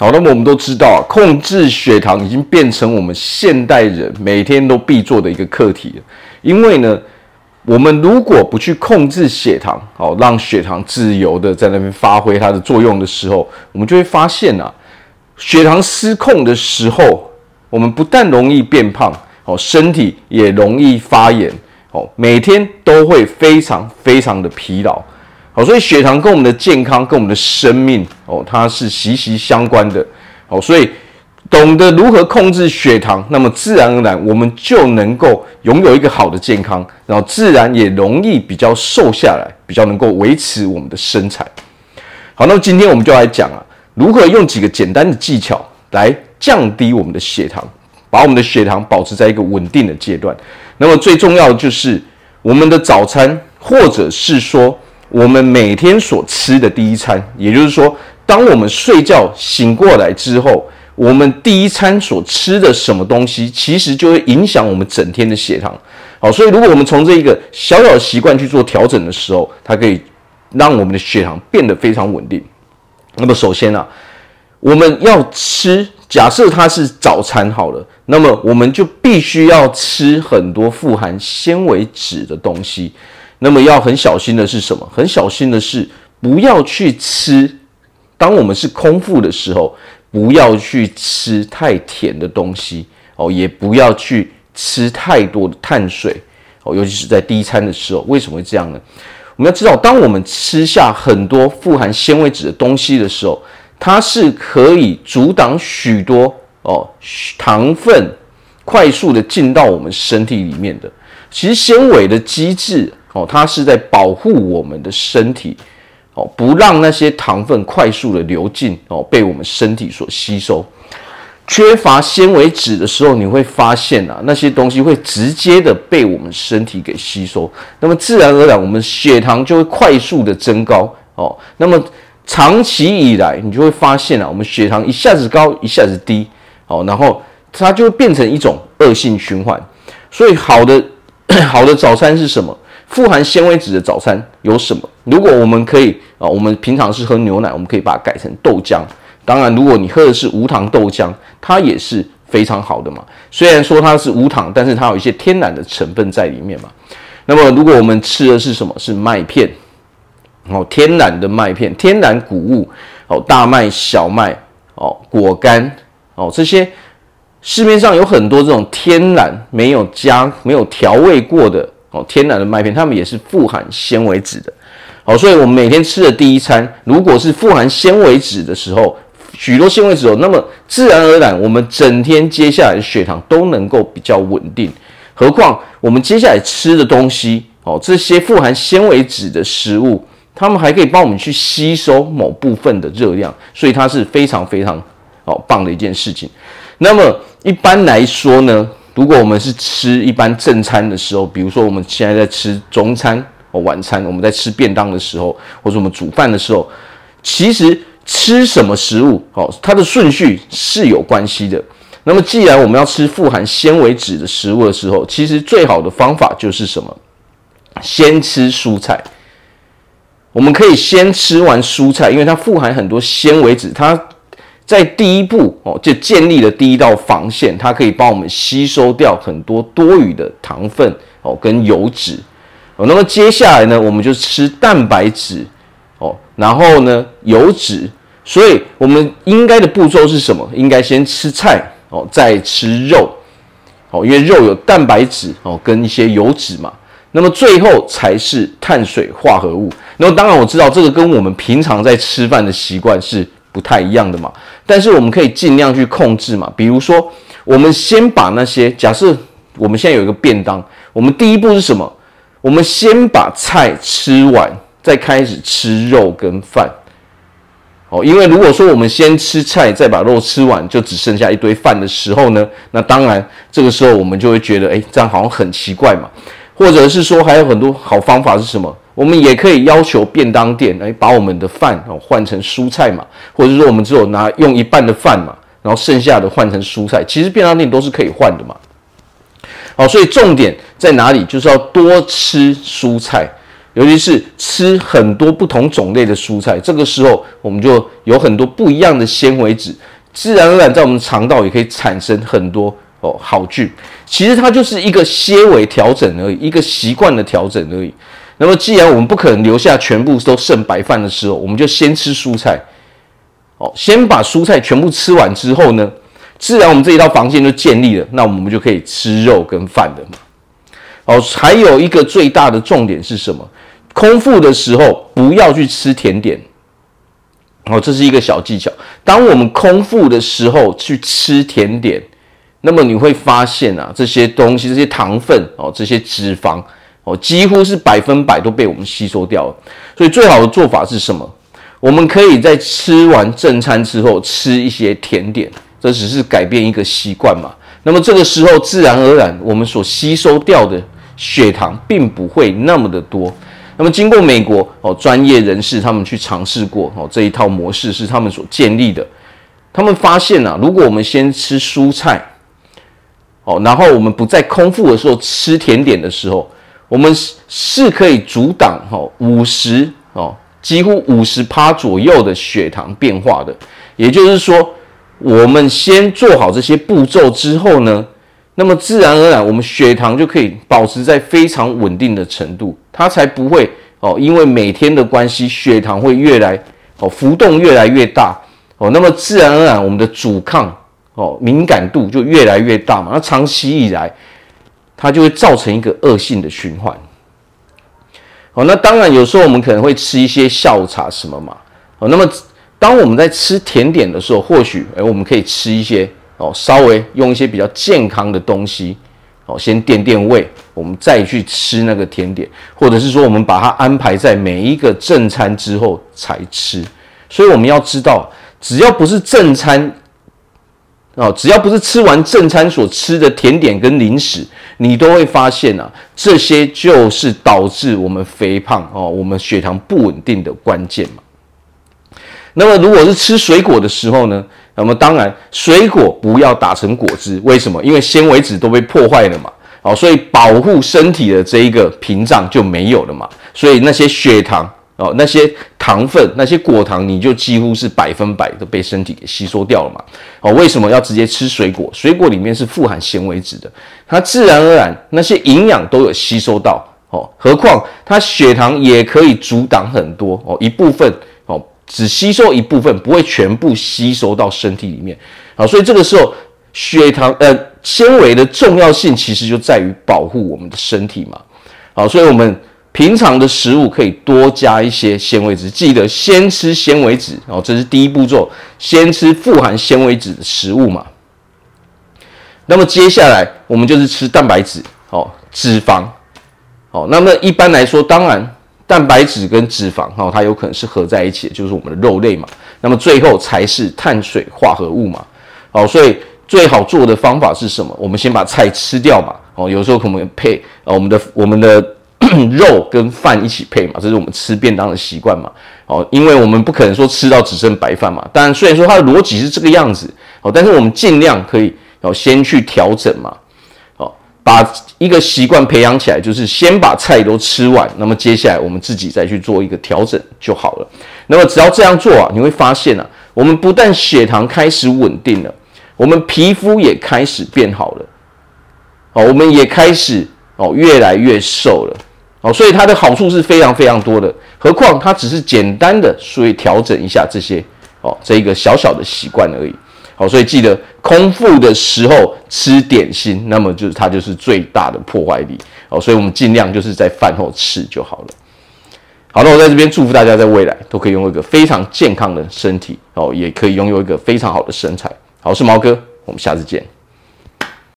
好，那么我们都知道，控制血糖已经变成我们现代人每天都必做的一个课题了。因为呢，我们如果不去控制血糖，好，让血糖自由的在那边发挥它的作用的时候，我们就会发现啊，血糖失控的时候，我们不但容易变胖，哦，身体也容易发炎，哦，每天都会非常非常的疲劳。好，所以血糖跟我们的健康、跟我们的生命哦，它是息息相关的。好，所以懂得如何控制血糖，那么自然而然我们就能够拥有一个好的健康，然后自然也容易比较瘦下来，比较能够维持我们的身材。好，那么今天我们就来讲啊，如何用几个简单的技巧来降低我们的血糖，把我们的血糖保持在一个稳定的阶段。那么最重要的就是我们的早餐，或者是说。我们每天所吃的第一餐，也就是说，当我们睡觉醒过来之后，我们第一餐所吃的什么东西，其实就会影响我们整天的血糖。好，所以如果我们从这一个小小的习惯去做调整的时候，它可以让我们的血糖变得非常稳定。那么，首先啊，我们要吃，假设它是早餐好了，那么我们就必须要吃很多富含纤维质的东西。那么要很小心的是什么？很小心的是不要去吃。当我们是空腹的时候，不要去吃太甜的东西哦，也不要去吃太多的碳水哦，尤其是在第一餐的时候。为什么会这样呢？我们要知道，当我们吃下很多富含纤维质的东西的时候，它是可以阻挡许多哦糖分快速的进到我们身体里面的。其实纤维的机制。哦，它是在保护我们的身体，哦，不让那些糖分快速的流进，哦，被我们身体所吸收。缺乏纤维质的时候，你会发现啊，那些东西会直接的被我们身体给吸收，那么自然而然，我们血糖就会快速的增高。哦，那么长期以来，你就会发现啊，我们血糖一下子高，一下子低，哦，然后它就会变成一种恶性循环。所以，好的 好的早餐是什么？富含纤维质的早餐有什么？如果我们可以啊，我们平常是喝牛奶，我们可以把它改成豆浆。当然，如果你喝的是无糖豆浆，它也是非常好的嘛。虽然说它是无糖，但是它有一些天然的成分在里面嘛。那么，如果我们吃的是什么？是麦片哦，天然的麦片，天然谷物哦，大麦、小麦哦，果干哦，这些市面上有很多这种天然没有加、没有调味过的。哦，天然的麦片，它们也是富含纤维质的。好，所以我们每天吃的第一餐，如果是富含纤维质的时候，许多纤维质哦，那么自然而然，我们整天接下来的血糖都能够比较稳定。何况我们接下来吃的东西，哦，这些富含纤维质的食物，它们还可以帮我们去吸收某部分的热量，所以它是非常非常哦棒的一件事情。那么一般来说呢，如果我们是吃一般正餐的时候，比如说我们现在在吃中餐或晚餐，我们在吃便当的时候，或者我们煮饭的时候，其实吃什么食物哦，它的顺序是有关系的。那么既然我们要吃富含纤维质的食物的时候，其实最好的方法就是什么？先吃蔬菜。我们可以先吃完蔬菜，因为它富含很多纤维质，它。在第一步哦，就建立了第一道防线，它可以帮我们吸收掉很多多余的糖分哦跟油脂哦。那么接下来呢，我们就吃蛋白质哦，然后呢油脂。所以我们应该的步骤是什么？应该先吃菜哦，再吃肉哦，因为肉有蛋白质哦跟一些油脂嘛。那么最后才是碳水化合物。那么当然我知道这个跟我们平常在吃饭的习惯是。不太一样的嘛，但是我们可以尽量去控制嘛。比如说，我们先把那些假设我们现在有一个便当，我们第一步是什么？我们先把菜吃完，再开始吃肉跟饭。哦，因为如果说我们先吃菜，再把肉吃完，就只剩下一堆饭的时候呢，那当然这个时候我们就会觉得，哎，这样好像很奇怪嘛。或者是说，还有很多好方法是什么？我们也可以要求便当店来把我们的饭哦换成蔬菜嘛，或者说我们只有拿用一半的饭嘛，然后剩下的换成蔬菜。其实便当店都是可以换的嘛。好，所以重点在哪里？就是要多吃蔬菜，尤其是吃很多不同种类的蔬菜，这个时候我们就有很多不一样的纤维质，自然而然在我们肠道也可以产生很多哦好菌。其实它就是一个纤维调整而已，一个习惯的调整而已。那么既然我们不可能留下全部都剩白饭的时候，我们就先吃蔬菜。哦，先把蔬菜全部吃完之后呢，自然我们这一套防线就建立了，那我们就可以吃肉跟饭的嘛。哦，还有一个最大的重点是什么？空腹的时候不要去吃甜点。哦，这是一个小技巧。当我们空腹的时候去吃甜点，那么你会发现啊，这些东西、这些糖分哦、这些脂肪哦，几乎是百分百都被我们吸收掉了。所以最好的做法是什么？我们可以在吃完正餐之后吃一些甜点，这只是改变一个习惯嘛。那么这个时候自然而然，我们所吸收掉的血糖并不会那么的多。那么经过美国哦专业人士他们去尝试过哦这一套模式是他们所建立的，他们发现啊，如果我们先吃蔬菜，哦，然后我们不在空腹的时候吃甜点的时候，我们是是可以阻挡哦五十哦。几乎五十趴左右的血糖变化的，也就是说，我们先做好这些步骤之后呢，那么自然而然我们血糖就可以保持在非常稳定的程度，它才不会哦，因为每天的关系，血糖会越来哦浮动越来越大。哦，那么自然而然我们的阻抗哦敏感度就越来越大嘛，那长期以来，它就会造成一个恶性的循环。哦，那当然，有时候我们可能会吃一些下午茶什么嘛。哦，那么当我们在吃甜点的时候，或许诶我们可以吃一些哦，稍微用一些比较健康的东西哦，先垫垫胃，我们再去吃那个甜点，或者是说我们把它安排在每一个正餐之后才吃。所以我们要知道，只要不是正餐。哦，只要不是吃完正餐所吃的甜点跟零食，你都会发现啊，这些就是导致我们肥胖哦，我们血糖不稳定的关键嘛。那么如果是吃水果的时候呢，那么当然水果不要打成果汁，为什么？因为纤维质都被破坏了嘛。哦，所以保护身体的这一个屏障就没有了嘛。所以那些血糖。哦，那些糖分、那些果糖，你就几乎是百分百都被身体给吸收掉了嘛。哦，为什么要直接吃水果？水果里面是富含纤维质的，它自然而然那些营养都有吸收到。哦，何况它血糖也可以阻挡很多哦，一部分哦，只吸收一部分，不会全部吸收到身体里面。好，所以这个时候血糖呃纤维的重要性其实就在于保护我们的身体嘛。好，所以我们。平常的食物可以多加一些纤维质，记得先吃纤维质哦，这是第一步骤，先吃富含纤维质的食物嘛。那么接下来我们就是吃蛋白质哦，脂肪哦。那么一般来说，当然蛋白质跟脂肪哦，它有可能是合在一起，就是我们的肉类嘛。那么最后才是碳水化合物嘛。哦，所以最好做的方法是什么？我们先把菜吃掉嘛。哦，有时候可能配呃我们的我们的。肉跟饭一起配嘛，这是我们吃便当的习惯嘛。哦，因为我们不可能说吃到只剩白饭嘛。当然，虽然说它的逻辑是这个样子，哦，但是我们尽量可以哦先去调整嘛。哦，把一个习惯培养起来，就是先把菜都吃完，那么接下来我们自己再去做一个调整就好了。那么只要这样做啊，你会发现啊，我们不但血糖开始稳定了，我们皮肤也开始变好了。哦，我们也开始哦越来越瘦了。哦，所以它的好处是非常非常多的，何况它只是简单的，所以调整一下这些哦，这一个小小的习惯而已。好，所以记得空腹的时候吃点心，那么就是它就是最大的破坏力。哦，所以我们尽量就是在饭后吃就好了。好，那我在这边祝福大家在未来都可以拥有一个非常健康的身体，哦，也可以拥有一个非常好的身材。好，我是毛哥，我们下次见。